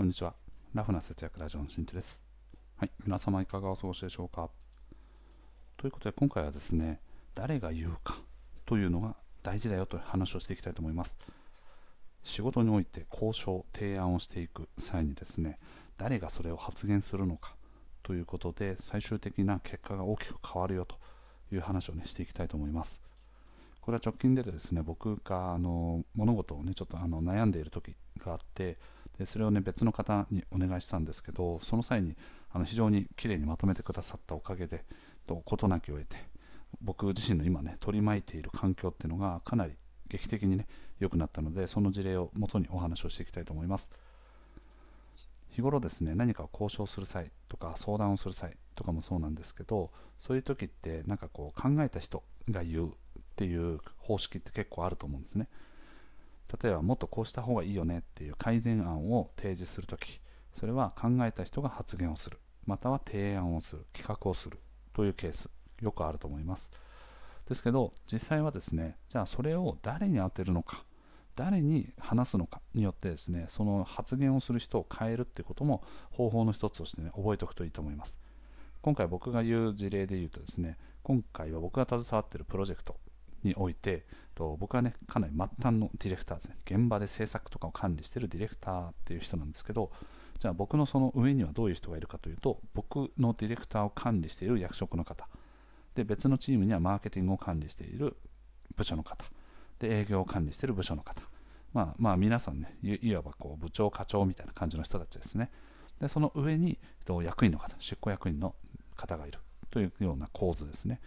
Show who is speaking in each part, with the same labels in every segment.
Speaker 1: こんにちは。ラフな節約ラジオのしんちです。はい。皆様いかがお過ごしでしょうかということで、今回はですね、誰が言うかというのが大事だよという話をしていきたいと思います。仕事において交渉、提案をしていく際にですね、誰がそれを発言するのかということで、最終的な結果が大きく変わるよという話をね、していきたいと思います。これは直近でですね、僕があの物事をね、ちょっとあの悩んでいる時があって、でそれをね別の方にお願いしたんですけどその際にあの非常にきれいにまとめてくださったおかげで事なきを得て僕自身の今ね取り巻いている環境っていうのがかなり劇的にね良くなったのでその事例をもとにお話をしていきたいと思います。日頃ですね何かを交渉する際とか相談をする際とかもそうなんですけどそういう時ってなんかこう考えた人が言うっていう方式って結構あると思うんですね。例えばもっとこうした方がいいよねっていう改善案を提示するときそれは考えた人が発言をするまたは提案をする企画をするというケースよくあると思います。ですけど実際はですねじゃあそれを誰に当てるのか誰に話すのかによってですねその発言をする人を変えるっていうことも方法の一つとしてね覚えておくといいと思います。今回僕が言う事例で言うとですね今回は僕が携わっているプロジェクトにおいてと僕はねかなり末端のディレクターですね。現場で制作とかを管理してるディレクターっていう人なんですけどじゃあ僕のその上にはどういう人がいるかというと僕のディレクターを管理している役職の方。で別のチームにはマーケティングを管理している部署の方。で営業を管理している部署の方。まあまあ皆さんねいわばこう部長課長みたいな感じの人たちですね。でその上に役員の方出向役員の方がいるというような構図ですね。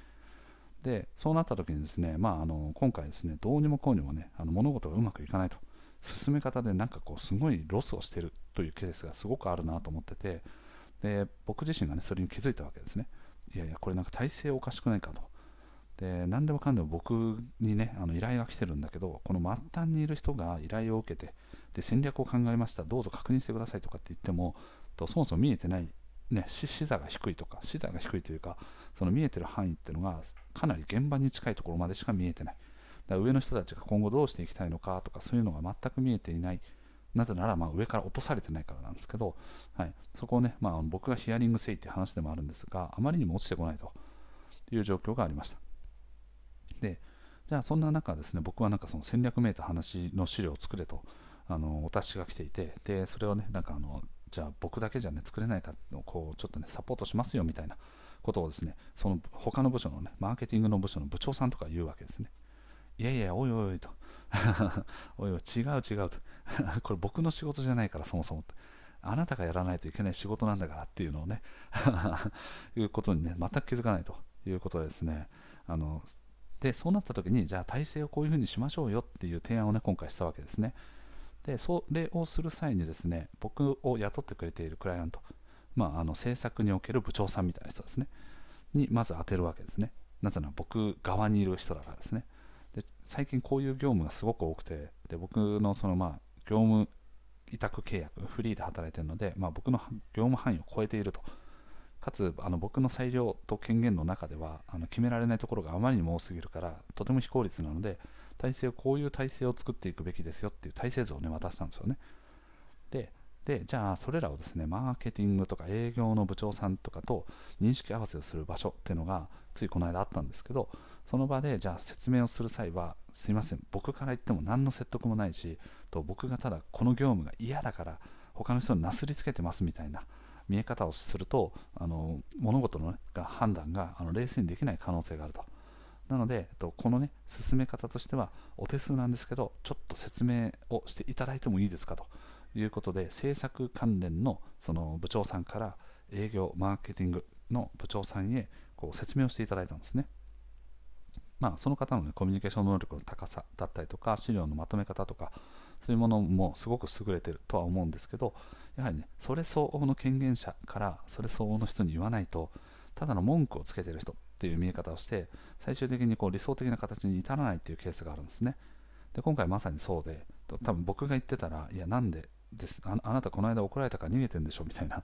Speaker 1: でそうなった時にですね、まあ、あの今回ですねどうにもこうにもねあの物事がうまくいかないと。進め方でなんかこうすごいロスをしてるというケースがすごくあるなと思っててで僕自身がねそれに気づいたわけですね。いやいやこれなんか体制おかしくないかと。で何でもかんでも僕にねあの依頼が来てるんだけどこの末端にいる人が依頼を受けてで戦略を考えましたどうぞ確認してくださいとかって言ってもとそもそも見えてないね、視座が低いとか視座が低いというかその見えてる範囲っていうのがかなり現場に近いところまでしか見えてない。だから上の人たちが今後どうしていきたいのかとかそういうのが全く見えていない。なぜならま上から落とされてないからなんですけど、はい、そこをね、まあ、僕がヒアリングせいっていう話でもあるんですがあまりにも落ちてこないと。いう状況がありました。でじゃあそんな中ですね僕はなんかその戦略めいた話の資料を作れとあのお達しが来ていてでそれをねなんかあのじゃあ僕だけじゃね作れないかをこうちょっとねサポートしますよみたいなことをですねその他の部署のねマーケティングの部署の部長さんとか言うわけですね。いやいやおいおいおいと。おいおい違う違うと。これ僕の仕事じゃないからそもそもあなたがやらないといけない仕事なんだからっていうのをね いうことにね全く気づかないということですね。あのでそうなった時にじゃあ体制をこういうふうにしましょうよっていう提案をね今回したわけですね。でそれをする際にですね僕を雇ってくれているクライアント、まあ、あの制作における部長さんみたいな人ですねにまず当てるわけですね。なぜなら僕側にいる人だからですね。で最近こういう業務がすごく多くてで僕のそのまあ業務委託契約フリーで働いているので、まあ、僕の業務範囲を超えていると。かつあの僕の裁量と権限の中ではあの決められないところがあまりにも多すぎるからとても非効率なので体制をこういう体制を作っていくべきですよっていう体制図をね渡したんですよね。ででじゃあそれらをですねマーケティングとか営業の部長さんとかと認識合わせをする場所っていうのがついこの間あったんですけどその場でじゃあ説明をする際はすいません僕から言っても何の説得もないしと僕がただこの業務が嫌だから他の人になすりつけてますみたいな見え方をするとあの物事の、ね、が判断があの冷静にできない可能性があるとなので、とこのね、進め方としては、お手数なんですけど、ちょっと説明をしていただいてもいいですかということで、制作関連のその部長さんから営業、マーケティングの部長さんへこう説明をしていただいたんですね。まあ、その方の、ね、コミュニケーション能力の高さだったりとか、資料のまとめ方とか、そういうものもすごく優れてるとは思うんですけど、やはりね、それ相応の権限者からそれ相応の人に言わないと、ただの文句をつけてる人っていう見え方をして最終的にこう理想的な形に至らないっていうケースがあるんですね。で今回まさにそうで多分僕が言ってたらいやなんでです。ああなたこの間怒られたから逃げてんでしょみたいな。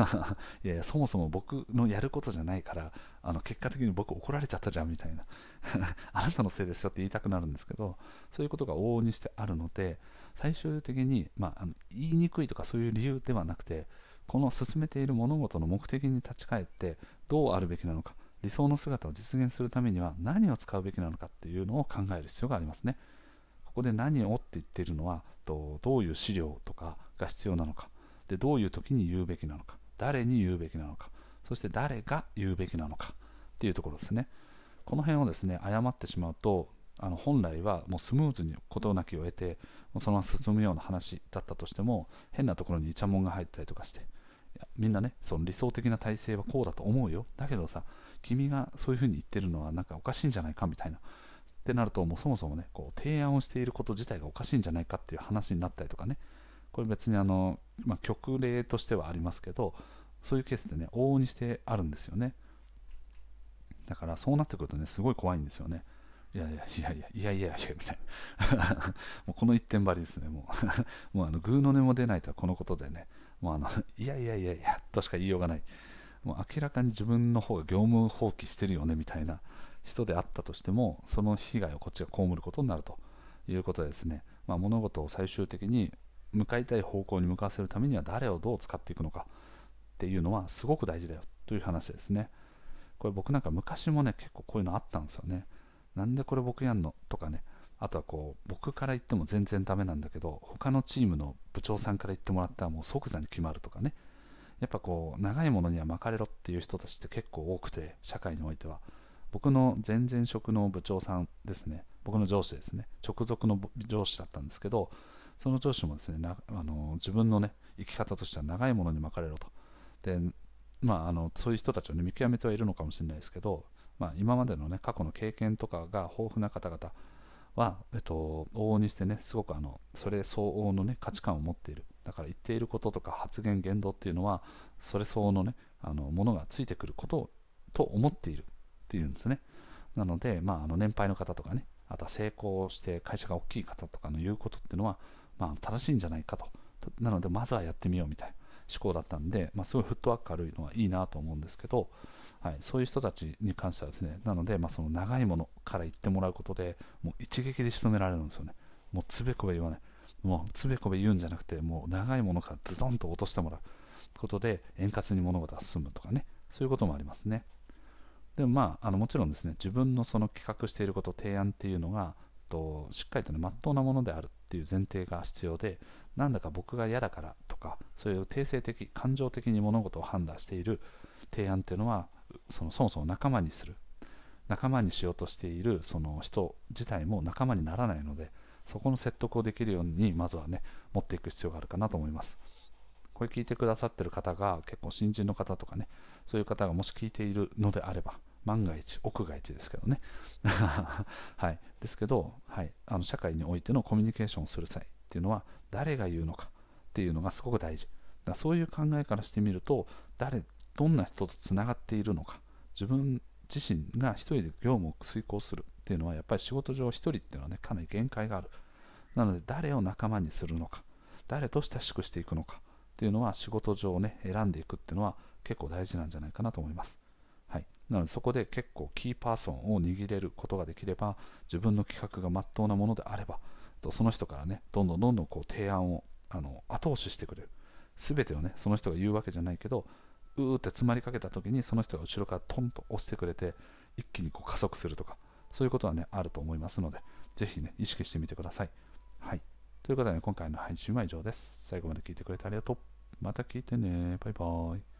Speaker 1: いやいやそもそも僕のやることじゃないからあの結果的に僕怒られちゃったじゃんみたいな。あなたのせいですよって言いたくなるんですけどそういうことが往々にしてあるので最終的に、まあ、あの言いにくいとかそういう理由ではなくてこの進めている物事の目的に立ち返ってどうあるべきなのか理想の姿を実現するためには何を使うべきなのかっていうのを考える必要がありますね。ここで何をって言ってるのはとどういう資料とかが必要なのか。でどういう時に言うべきなのか。誰に言うべきなのか。そして誰が言うべきなのか。っていうところですね。この辺をですね誤ってしまうとあの本来はもうスムーズに事なきを得てそのまま進むような話だったとしても変なところにイチャモンが入ったりとかしてみんなねその理想的な体制はこうだと思うよ。だけどさ君がそういうふうに言ってるのはなんかおかしいんじゃないかみたいなってなるともうそもそもねこう提案をしていること自体がおかしいんじゃないかっていう話になったりとかね。これ別にあの、まあ、極例としてはありますけどそういうケースってね往々にしてあるんですよね。だからそうなってくるとねすごい怖いんですよね。いやいやいやいやいやいやいやみたいな。もうこの一点張りですねもう。もうあのグーの音も出ないとはこのことでねもうあのいやいやいやいやとしか言いようがない。もう明らかに自分の方が業務放棄してるよねみたいな。人であったとしてもその被害をこっちが被ることになるということですね、まあ、物事を最終的に向かいたい方向に向かわせるためには誰をどう使っていくのかっていうのはすごく大事だよという話ですね。これ僕なんか昔もね結構こういうのあったんですよね。なんでこれ僕やんのとかね。あとはこう僕から言っても全然ダメなんだけど他のチームの部長さんから言ってもらったらもう即座に決まるとかね。やっぱこう長いものには巻かれろっていう人たちって結構多くて社会においては。僕の前々職の部長さんですね、僕の上司ですね、直属の上司だったんですけど、その上司もですね、あの自分のね、生き方としては長いものに巻かれろと。で、まあ、あのそういう人たちを、ね、見極めてはいるのかもしれないですけど、まあ、今までの、ね、過去の経験とかが豊富な方々は、えっと、往々にしてね、すごくあのそれ相応の、ね、価値観を持っている。だから言っていることとか発言、言動っていうのは、それ相応のね、あのものがついてくることと思っているっていうんですね。なので、まあ、あの年配の方とかね、あとは成功して会社が大きい方とかの言うことっていうのは、まあ、正しいんじゃないかと。なので、まずはやってみようみたいな思考だったんで、まあ、すごいフットワーク軽いのはいいなと思うんですけど、はい、そういう人たちに関してはですね、なので、まあ、その長いものから言ってもらうことで、もう一撃で仕留められるんですよね。もうつべこべ言わない。もうつべこべ言うんじゃなくて、もう長いものからズドンと落としてもらうことで、円滑に物事が進むとかね、そういうこともありますね。でもまあ、あのもちろんですね、自分のその企画していること、提案っていうのが、としっかりとね、まっとうなものであるっていう前提が必要で、なんだか僕が嫌だからとか、そういう定性的、感情的に物事を判断している提案っていうのは、そのそもそも仲間にする、仲間にしようとしているその人自体も仲間にならないので、そこの説得をできるように、まずはね、持っていく必要があるかなと思います。これ聞いてくださってる方が結構新人の方とかね、そういう方がもし聞いているのであれば、万が一、奥が一ですけどね。はい。ですけど、はい。あの、社会においてのコミュニケーションをする際っていうのは、誰が言うのかっていうのがすごく大事。だそういう考えからしてみると、誰、どんな人とつながっているのか、自分自身が一人で業務を遂行するっていうのは、やっぱり仕事上一人っていうのはね、かなり限界がある。なので、誰を仲間にするのか、誰と親しくしていくのかっていうのは、仕事上ね、選んでいくっていうのは結構大事なんじゃないかなと思います。はい。なのでそこで結構キーパーソンを握れることができれば自分の企画がまっとうなものであればその人からねどんどんどんどんこう提案をあの後押ししてくれる。全てをねその人が言うわけじゃないけどうーって詰まりかけた時にその人が後ろからトンと押してくれて一気にこう加速するとかそういうことはねあると思いますのでぜひね意識してみてください。はい。ということで、今回の配信は以上です。最後まで聞いてくれてありがとう。また聞いてね。バイバーイ。